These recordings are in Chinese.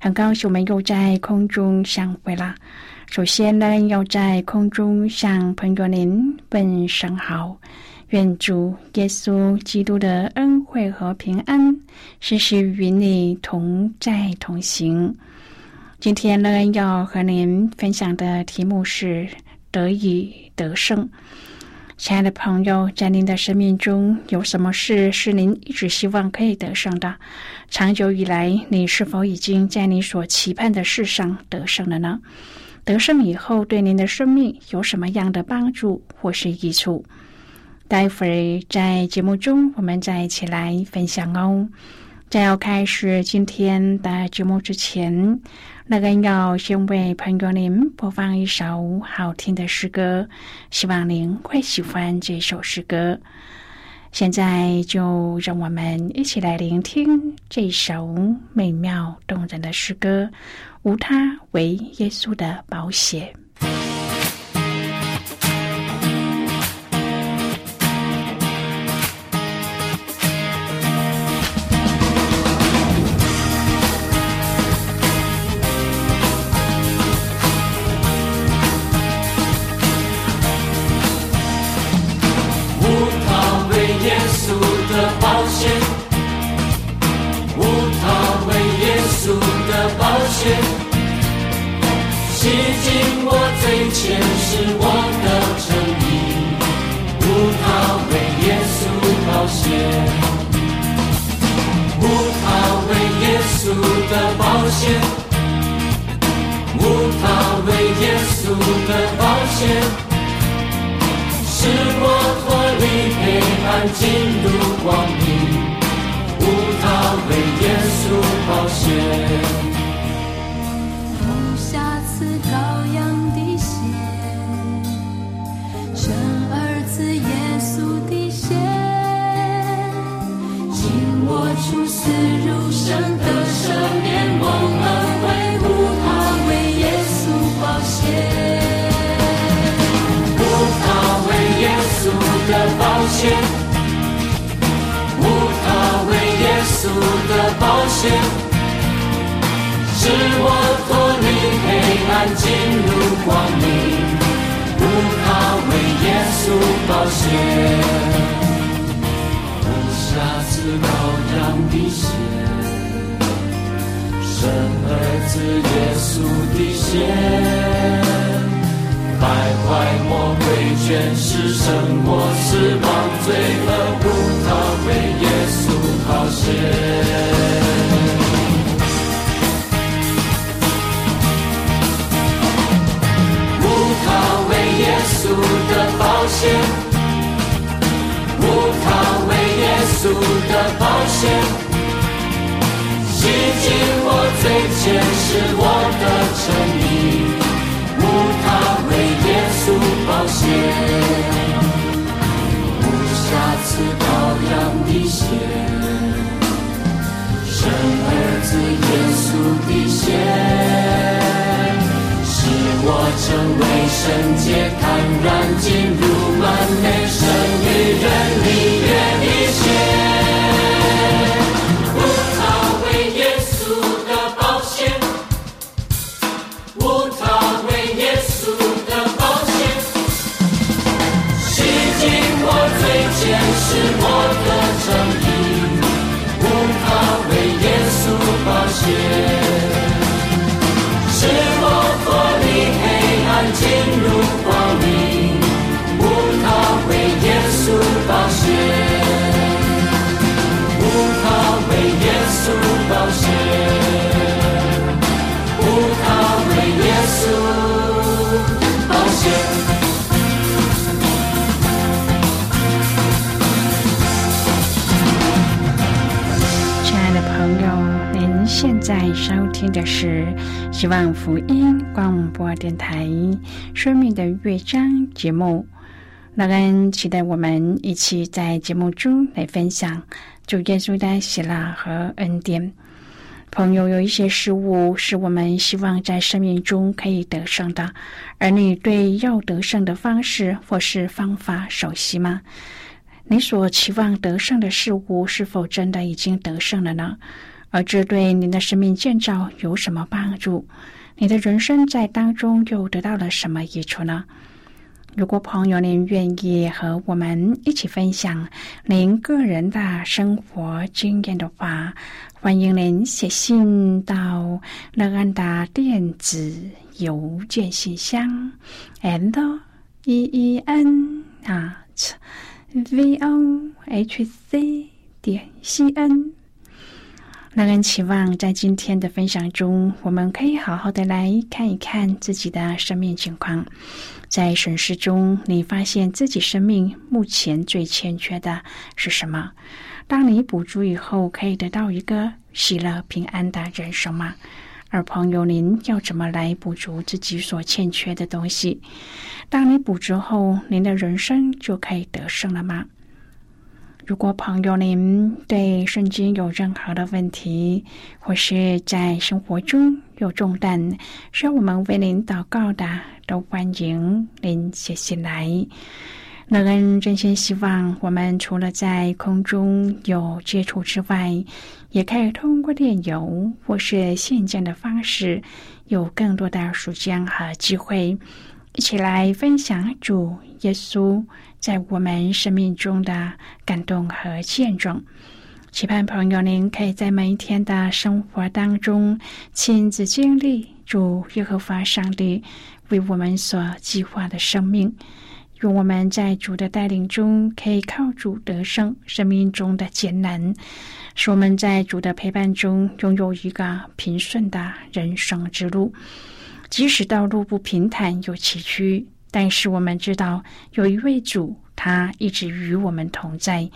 很高兴我们又在空中相会了。首先呢，要在空中向朋友您问声好，愿主耶稣基督的恩惠和平安时时与你同在同行。今天呢，要和您分享的题目是得以得胜。亲爱的朋友，在您的生命中有什么事是您一直希望可以得胜的？长久以来，你是否已经在你所期盼的事上得胜了呢？得胜以后，对您的生命有什么样的帮助或是益处？待会儿在节目中，我们再一起来分享哦。在要开始今天的节目之前，那个要先为朋友您播放一首好听的诗歌，希望您会喜欢这首诗歌。现在就让我们一起来聆听这首美妙动人的诗歌，无他，为耶稣的保险。稣的保险，无他为耶稣的保险，使我脱离黑暗进入光明，无他为耶稣保险。一生年，我满怀无他，为耶稣宝血。无他，为耶稣的宝血。无他，为耶稣的宝血。使我脱离黑暗，进入光明。无他，为耶稣宝血。无瑕疵羔羊的血。生儿子耶稣的血，败坏魔鬼权势，胜过死亡罪恶，不他为耶稣保险，不他为耶稣的保险。洗净我最前世我的诚意，无他为耶稣保血，无瑕疵羔羊的血，生儿子耶稣的血，使我成为圣洁，坦然进入完美神与人里约的生命，无他，为耶稣保献。是我脱离黑暗，进入光明，无他，为耶稣奉献。无他，为耶稣。为耶稣。朋友，您现在收听的是希望福音广播电台《生命的乐章》节目。那跟期待我们一起在节目中来分享主耶稣的喜乐和恩典。朋友，有一些事物是我们希望在生命中可以得胜的，而你对要得胜的方式或是方法熟悉吗？你所期望得胜的事物，是否真的已经得胜了呢？而这对您的生命建造有什么帮助？你的人生在当中又得到了什么益处呢？如果朋友您愿意和我们一起分享您个人的生活经验的话，欢迎您写信到乐安的电子邮件信箱，and e e n 啊。V o h c 点 c n，那人期望在今天的分享中，我们可以好好的来看一看自己的生命情况。在审视中，你发现自己生命目前最欠缺的是什么？当你补足以后，可以得到一个喜乐平安的人生吗？而朋友，您要怎么来补足自己所欠缺的东西？当你补足后，您的人生就可以得胜了吗？如果朋友您对圣经有任何的问题，或是在生活中有重担，需要我们为您祷告的，都欢迎您写信来。乐恩真心希望，我们除了在空中有接触之外，也可以通过电邮或是信件的方式，有更多的时间和机会，一起来分享主耶稣在我们生命中的感动和见证。期盼朋友您可以在每一天的生活当中亲自经历主耶和华上帝为我们所计划的生命。愿我们在主的带领中，可以靠主得胜生命中的艰难，使我们在主的陪伴中拥有一个平顺的人生之路。即使道路不平坦有崎岖，但是我们知道有一位主，他一直与我们同在。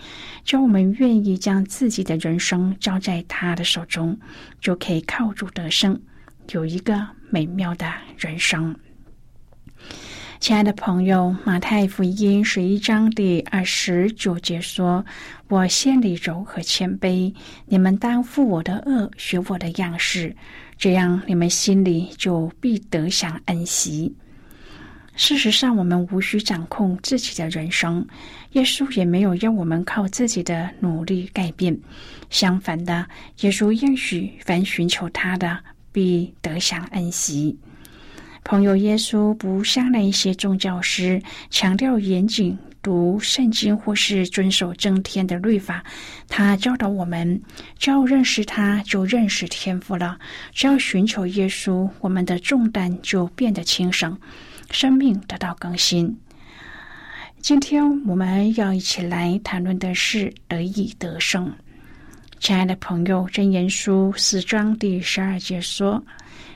只要我们愿意将自己的人生交在他的手中，就可以靠主得胜，有一个美妙的人生。亲爱的朋友，《马太福音》十一章第二十九节说：“我心里柔和谦卑，你们当负我的恶，学我的样式，这样你们心里就必得享恩息。”事实上，我们无需掌控自己的人生，耶稣也没有要我们靠自己的努力改变。相反的，耶稣应许凡寻求他的，必得享恩息。朋友，耶稣不像那一些宗教师强调严谨读圣经或是遵守正天的律法。他教导我们，只要认识他，就认识天赋了；只要寻求耶稣，我们的重担就变得轻省，生命得到更新。今天我们要一起来谈论的是得以得胜。亲爱的朋友，真言书四章第十二节说：“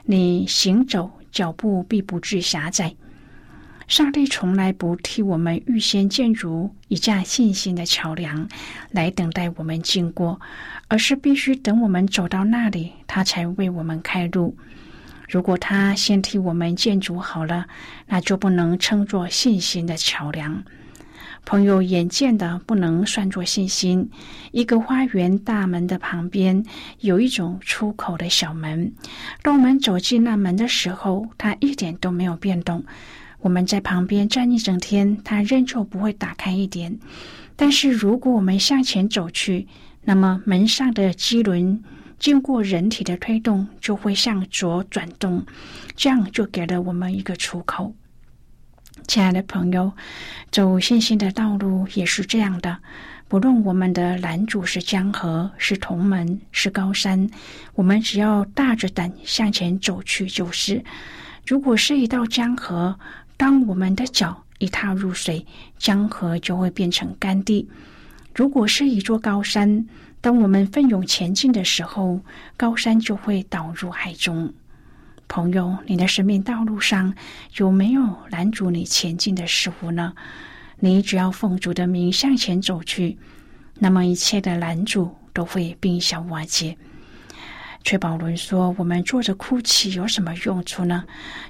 你行走。”脚步必不致狭窄。上帝从来不替我们预先建筑一架信心的桥梁来等待我们经过，而是必须等我们走到那里，他才为我们开路。如果他先替我们建筑好了，那就不能称作信心的桥梁。朋友眼见的不能算作信心。一个花园大门的旁边有一种出口的小门。当我们走进那门的时候，它一点都没有变动。我们在旁边站一整天，它仍旧不会打开一点。但是如果我们向前走去，那么门上的机轮经过人体的推动，就会向左转动，这样就给了我们一个出口。亲爱的朋友，走信心的道路也是这样的。不论我们的拦阻是江河、是同门、是高山，我们只要大着胆向前走去就是。如果是一道江河，当我们的脚一踏入水，江河就会变成干地；如果是一座高山，当我们奋勇前进的时候，高山就会倒入海中。朋友，你的生命道路上有没有拦阻你前进的事物呢？你只要奉主的名向前走去，那么一切的拦阻都会冰消瓦解。崔宝伦说：“我们坐着哭泣有什么用处呢？”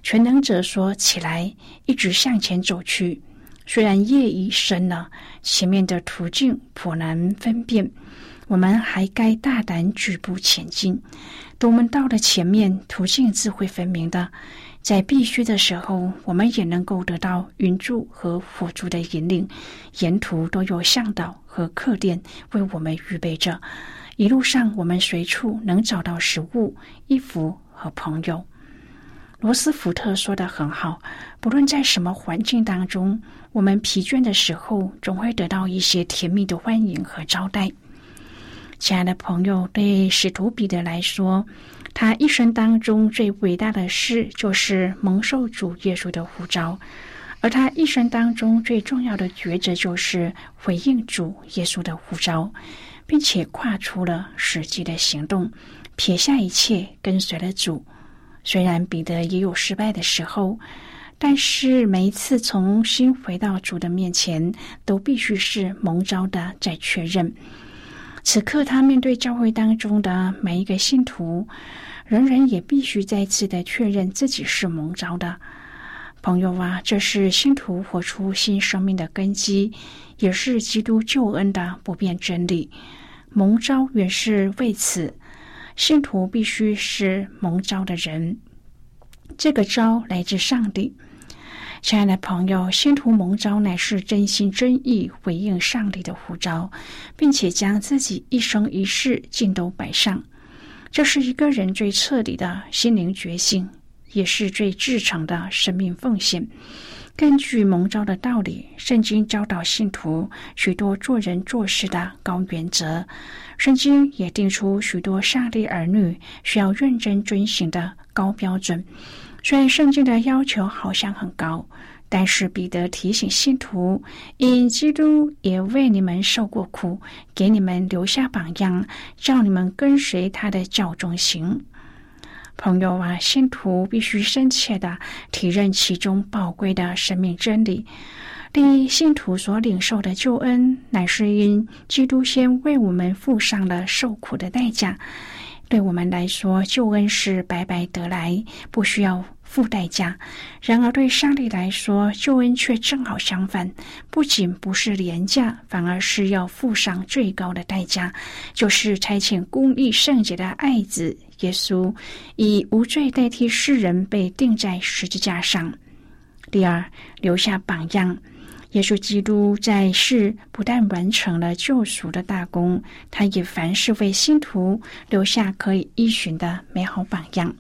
全能者说：“起来，一直向前走去。虽然夜已深了，前面的途径颇难分辨。”我们还该大胆举步前进。等我们到了前面，途径自会分明的。在必须的时候，我们也能够得到云柱和火柱的引领。沿途都有向导和客店为我们预备着。一路上，我们随处能找到食物、衣服和朋友。罗斯福特说的很好：不论在什么环境当中，我们疲倦的时候，总会得到一些甜蜜的欢迎和招待。亲爱的朋友，对使徒彼得来说，他一生当中最伟大的事就是蒙受主耶稣的呼召；而他一生当中最重要的抉择就是回应主耶稣的呼召，并且跨出了实际的行动，撇下一切跟随了主。虽然彼得也有失败的时候，但是每一次重新回到主的面前，都必须是蒙召的再确认。此刻，他面对教会当中的每一个信徒，人人也必须再次的确认自己是蒙召的朋友啊！这是信徒活出新生命的根基，也是基督救恩的不变真理。蒙召原是为此，信徒必须是蒙召的人。这个召来自上帝。亲爱的朋友，信徒蒙召乃是真心真意回应上帝的呼召，并且将自己一生一世尽都摆上。这是一个人最彻底的心灵觉醒，也是最至诚的生命奉献。根据蒙召的道理，圣经教导信徒许多做人做事的高原则，圣经也定出许多上帝儿女需要认真遵循的高标准。虽然圣经的要求好像很高，但是彼得提醒信徒：因基督也为你们受过苦，给你们留下榜样，叫你们跟随他的教中行。朋友啊，信徒必须深切的体认其中宝贵的生命真理。第一，信徒所领受的救恩，乃是因基督先为我们付上了受苦的代价。对我们来说，救恩是白白得来，不需要。付代价，然而对上帝来说，救恩却正好相反，不仅不是廉价，反而是要付上最高的代价，就是差遣公义圣洁的爱子耶稣，以无罪代替世人被钉在十字架上。第二，留下榜样，耶稣基督在世不但完成了救赎的大功，他也凡事为信徒留下可以依循的美好榜样。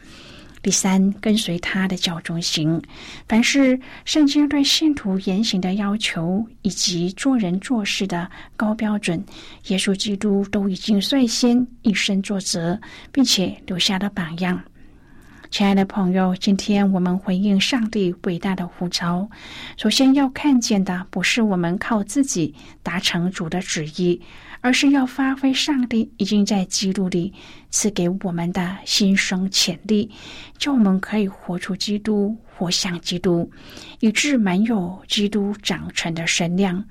第三，跟随他的教中行。凡是圣经对信徒言行的要求，以及做人做事的高标准，耶稣基督都已经率先以身作则，并且留下了榜样。亲爱的朋友，今天我们回应上帝伟大的呼召，首先要看见的不是我们靠自己达成主的旨意。而是要发挥上帝已经在基督里赐给我们的新生潜力，叫我们可以活出基督，活像基督，以致满有基督长成的身量。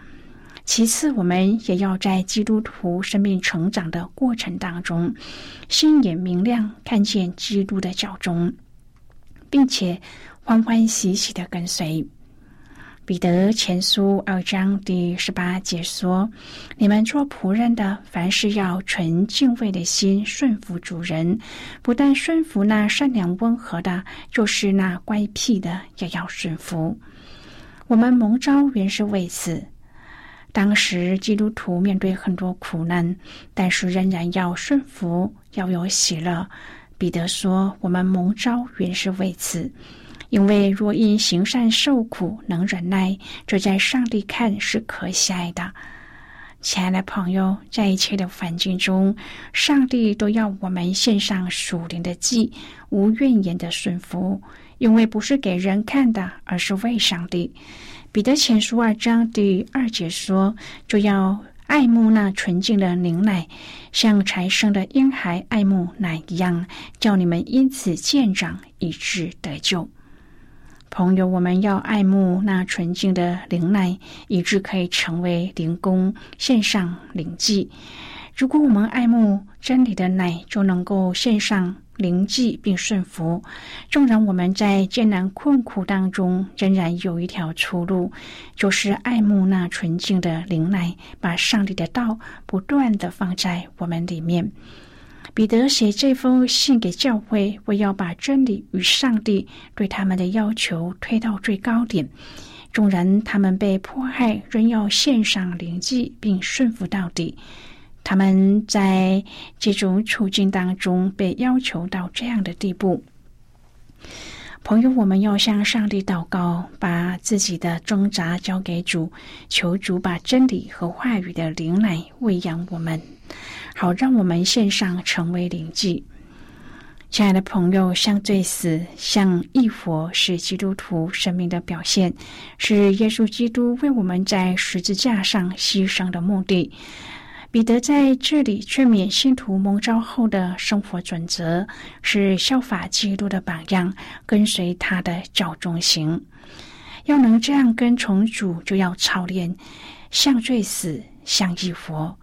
其次，我们也要在基督徒生命成长的过程当中，心眼明亮，看见基督的教中，并且欢欢喜喜的跟随。彼得前书二章第十八节说：“你们做仆人的，凡事要存敬畏的心顺服主人，不但顺服那善良温和的，就是那乖僻的，也要顺服。我们蒙召原是为此。当时基督徒面对很多苦难，但是仍然要顺服，要有喜乐。彼得说：我们蒙召原是为此。”因为若因行善受苦能忍耐，这在上帝看是可喜爱的。亲爱的朋友，在一切的环境中，上帝都要我们献上属灵的祭，无怨言的顺服，因为不是给人看的，而是为上帝。彼得前书二章第二节说：“就要爱慕那纯净的灵奶，像才生的婴孩爱慕奶一样，叫你们因此渐长，以致得救。”朋友，我们要爱慕那纯净的灵奶，以致可以成为灵工，献上灵祭。如果我们爱慕真理的奶，就能够献上灵祭并顺服。纵然我们在艰难困苦当中，仍然有一条出路，就是爱慕那纯净的灵奶，把上帝的道不断的放在我们里面。彼得写这封信给教会，为要把真理与上帝对他们的要求推到最高点。众人他们被迫害，仍要献上灵祭，并顺服到底。他们在这种处境当中被要求到这样的地步。朋友，我们要向上帝祷告，把自己的挣扎交给主，求主把真理和话语的灵奶喂养我们。好，让我们献上成为灵祭。亲爱的朋友，像罪死，像义佛，是基督徒生命的表现，是耶稣基督为我们在十字架上牺牲的目的。彼得在这里劝勉信徒蒙召后的生活准则，是效法基督的榜样，跟随他的教中行。要能这样跟从主，就要操练像罪死，像义佛。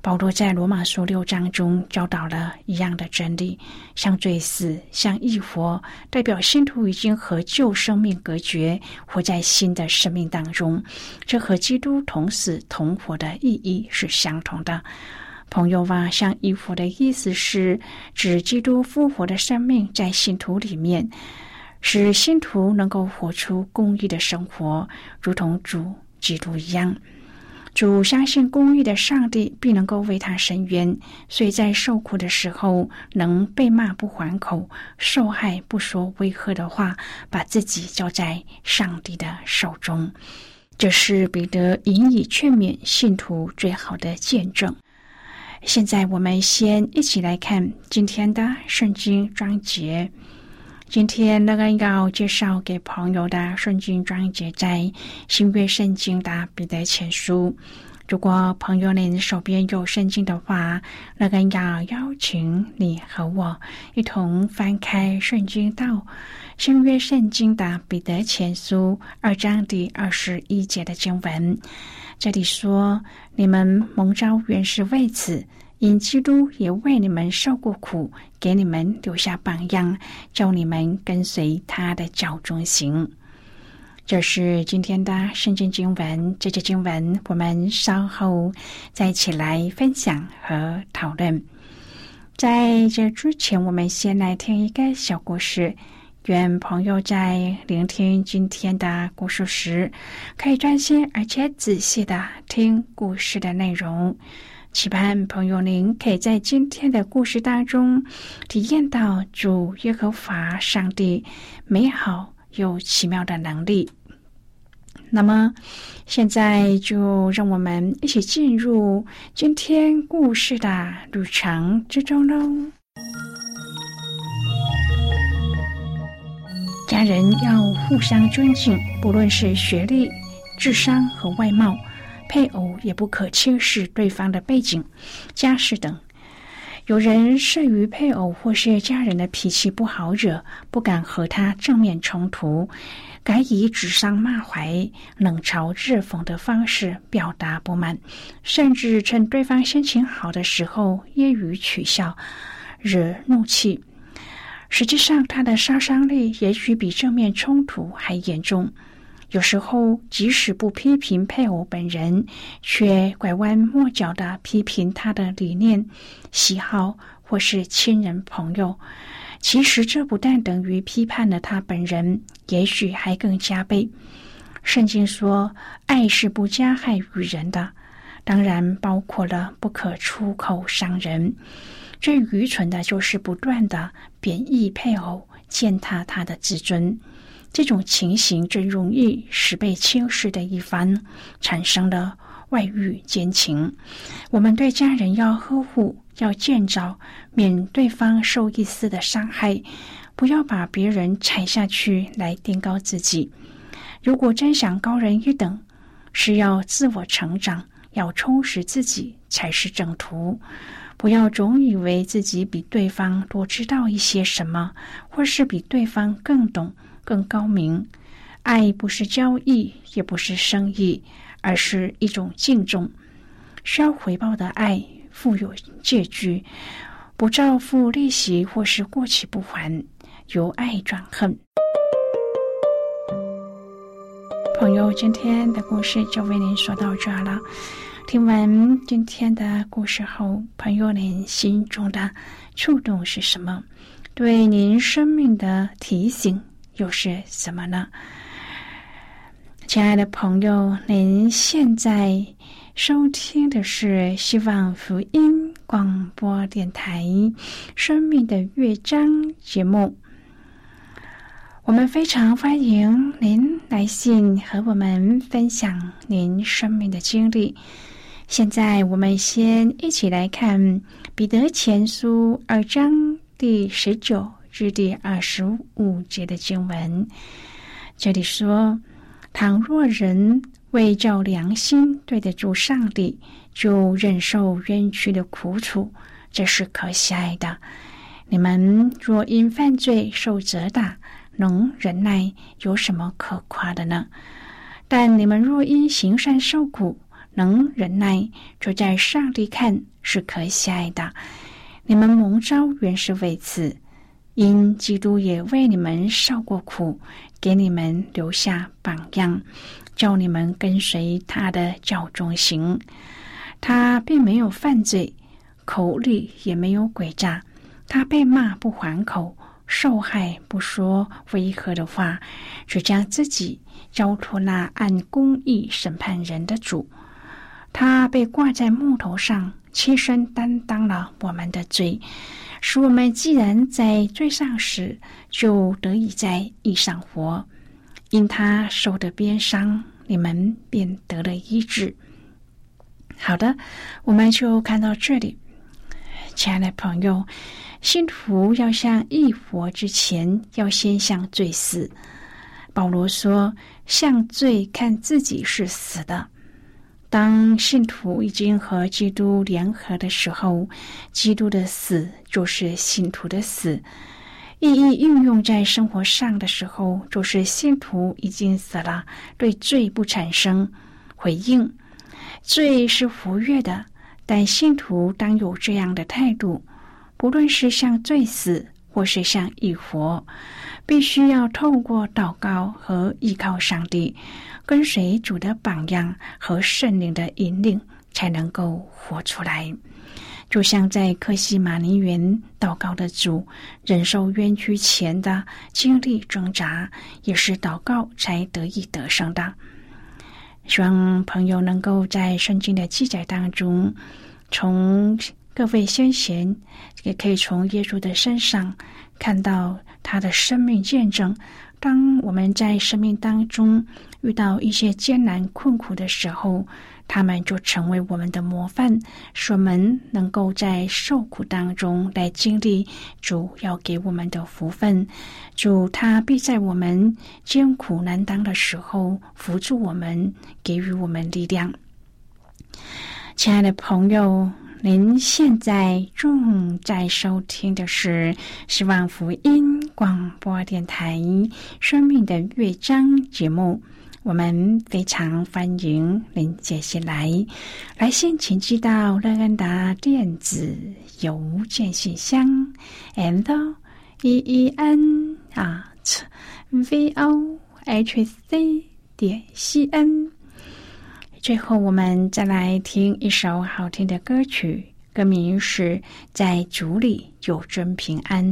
保罗在罗马书六章中教导了一样的真理：像罪死，像义活，代表信徒已经和旧生命隔绝，活在新的生命当中。这和基督同死同活的意义是相同的。朋友啊，像义活的意思是指基督复活的生命在信徒里面，使信徒能够活出公义的生活，如同主基督一样。主相信公义的上帝必能够为他伸冤，所以在受苦的时候能被骂不还口，受害不说威吓的话，把自己交在上帝的手中。这是彼得引以劝勉信徒最好的见证。现在我们先一起来看今天的圣经章节。今天那个要介绍给朋友的圣经章节在新约圣经的彼得前书。如果朋友您手边有圣经的话，那个要邀请你和我一同翻开圣经到新约圣经的彼得前书二章第二十一节的经文。这里说：“你们蒙召原是为此。”因基督也为你们受过苦，给你们留下榜样，叫你们跟随他的脚中行。这是今天的圣经经文。这节经文我们稍后再一起来分享和讨论。在这之前，我们先来听一个小故事。愿朋友在聆听今天的故事时，可以专心而且仔细的听故事的内容。期盼朋友您可以在今天的故事当中体验到主耶和华上帝美好又奇妙的能力。那么，现在就让我们一起进入今天故事的旅程之中喽。家人要互相尊敬，不论是学历、智商和外貌。配偶也不可轻视对方的背景、家世等。有人慑于配偶或是家人的脾气不好惹，不敢和他正面冲突，改以指桑骂槐、冷嘲热讽的方式表达不满，甚至趁对方心情好的时候揶揄取笑，惹怒气。实际上，他的杀伤力也许比正面冲突还严重。有时候，即使不批评配偶本人，却拐弯抹角的批评他的理念、喜好或是亲人朋友。其实，这不但等于批判了他本人，也许还更加倍。圣经说：“爱是不加害于人的。”当然，包括了不可出口伤人。最愚蠢的就是不断的贬义配偶，践踏他的自尊。这种情形最容易使被轻视的一方产生了外遇奸情。我们对家人要呵护，要见着，免对方受一丝的伤害，不要把别人踩下去来垫高自己。如果真想高人一等，是要自我成长，要充实自己才是正途。不要总以为自己比对方多知道一些什么，或是比对方更懂、更高明。爱不是交易，也不是生意，而是一种敬重。需要回报的爱，富有借据，不照付利息或是过期不还，由爱转恨。朋友，今天的故事就为您说到这儿了。听完今天的故事后，朋友您心中的触动是什么？对您生命的提醒又是什么呢？亲爱的朋友，您现在收听的是希望福音广播电台《生命的乐章》节目。我们非常欢迎您来信和我们分享您生命的经历。现在，我们先一起来看《彼得前书》二章第十九至第二十五节的经文。这里说：“倘若人为照良心对得住上帝，就忍受冤屈的苦楚，这是可喜爱的。你们若因犯罪受责打，能忍耐，有什么可夸的呢？但你们若因行善受苦，能忍耐，就在上帝看是可喜爱的。你们蒙召原是为此，因基督也为你们受过苦，给你们留下榜样，叫你们跟随他的教中行。他并没有犯罪，口里也没有诡诈，他被骂不还口。受害不说违和的话，只将自己交托那按公义审判人的主。他被挂在木头上，亲身担当了我们的罪，使我们既然在罪上死，就得以在义上活。因他受的鞭伤，你们便得了医治。好的，我们就看到这里，亲爱的朋友。信徒要向义活之前，要先向罪死。保罗说：“向罪看自己是死的。”当信徒已经和基督联合的时候，基督的死就是信徒的死；意义应用在生活上的时候，就是信徒已经死了，对罪不产生回应。罪是活跃的，但信徒当有这样的态度。不论是向罪死，或是向义活，必须要透过祷告和依靠上帝，跟随主的榜样和圣灵的引领，才能够活出来。就像在克西马尼园祷告的主，忍受冤屈前的经历挣扎，也是祷告才得以得胜的。希望朋友能够在圣经的记载当中，从。各位先贤也可以从耶稣的身上看到他的生命见证。当我们在生命当中遇到一些艰难困苦的时候，他们就成为我们的模范，使我们能够在受苦当中来经历主要给我们的福分。主他必在我们艰苦难当的时候扶助我们，给予我们力量。亲爱的朋友。您现在正在收听的是希望福音广播电台《生命的乐章》节目，我们非常欢迎您接下来。来信，请寄到乐安达电子邮件信箱，and e e n at v o h c 点 c n。最后，我们再来听一首好听的歌曲，歌名是《在竹里有真平安》。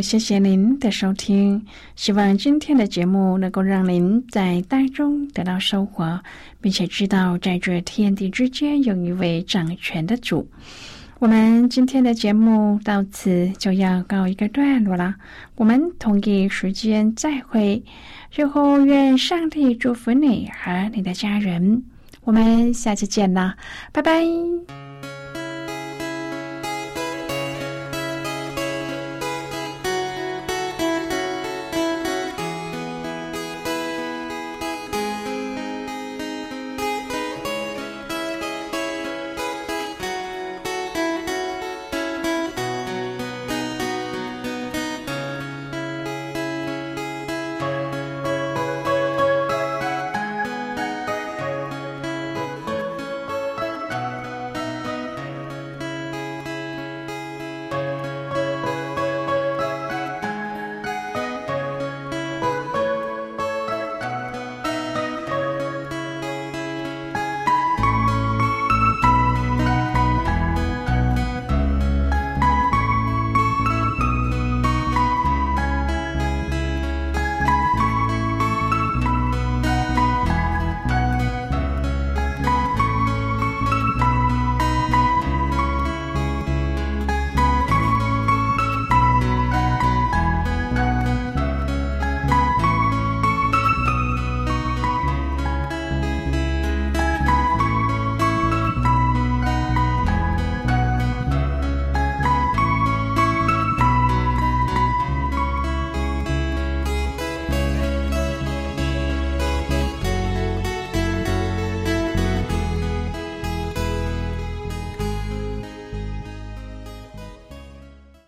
谢谢您的收听。希望今天的节目能够让您在当中得到收获，并且知道在这天地之间有一位掌权的主。我们今天的节目到此就要告一个段落了。我们同一时间再会。最后，愿上帝祝福你和你的家人。我们下次见啦，拜拜。